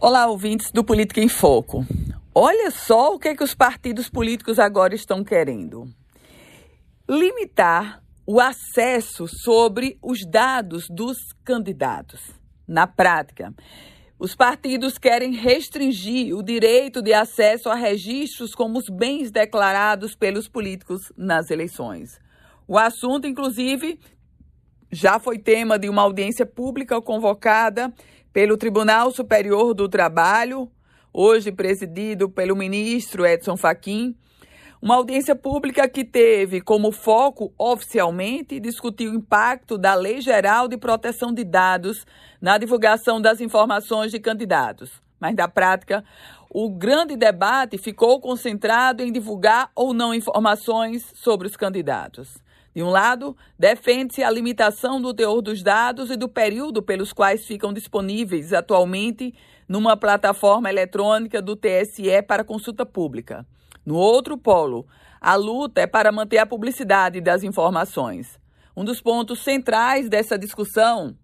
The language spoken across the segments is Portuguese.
Olá, ouvintes do Política em Foco. Olha só o que, é que os partidos políticos agora estão querendo: limitar o acesso sobre os dados dos candidatos. Na prática, os partidos querem restringir o direito de acesso a registros como os bens declarados pelos políticos nas eleições. O assunto, inclusive, já foi tema de uma audiência pública convocada pelo Tribunal Superior do Trabalho, hoje presidido pelo ministro Edson Fachin, uma audiência pública que teve como foco, oficialmente, discutir o impacto da Lei Geral de Proteção de Dados na divulgação das informações de candidatos. Mas, na prática, o grande debate ficou concentrado em divulgar ou não informações sobre os candidatos. De um lado, defende-se a limitação do teor dos dados e do período pelos quais ficam disponíveis atualmente numa plataforma eletrônica do TSE para consulta pública. No outro polo, a luta é para manter a publicidade das informações. Um dos pontos centrais dessa discussão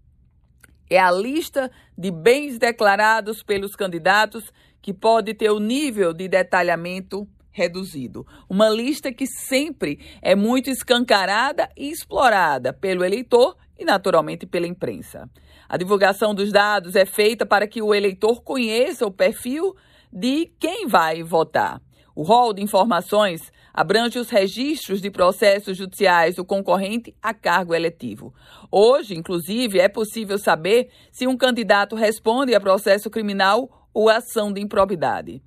é a lista de bens declarados pelos candidatos que pode ter o nível de detalhamento reduzido. Uma lista que sempre é muito escancarada e explorada pelo eleitor e, naturalmente, pela imprensa. A divulgação dos dados é feita para que o eleitor conheça o perfil de quem vai votar. O rol de informações abrange os registros de processos judiciais do concorrente a cargo eletivo. Hoje, inclusive, é possível saber se um candidato responde a processo criminal ou ação de improbidade.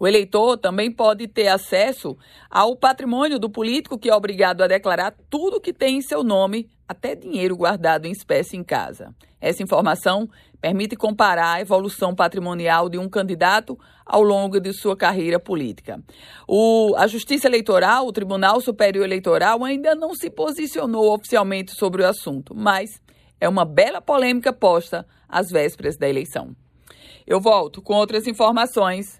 O eleitor também pode ter acesso ao patrimônio do político que é obrigado a declarar tudo que tem em seu nome, até dinheiro guardado em espécie em casa. Essa informação permite comparar a evolução patrimonial de um candidato ao longo de sua carreira política. O, a Justiça Eleitoral, o Tribunal Superior Eleitoral, ainda não se posicionou oficialmente sobre o assunto, mas é uma bela polêmica posta às vésperas da eleição. Eu volto com outras informações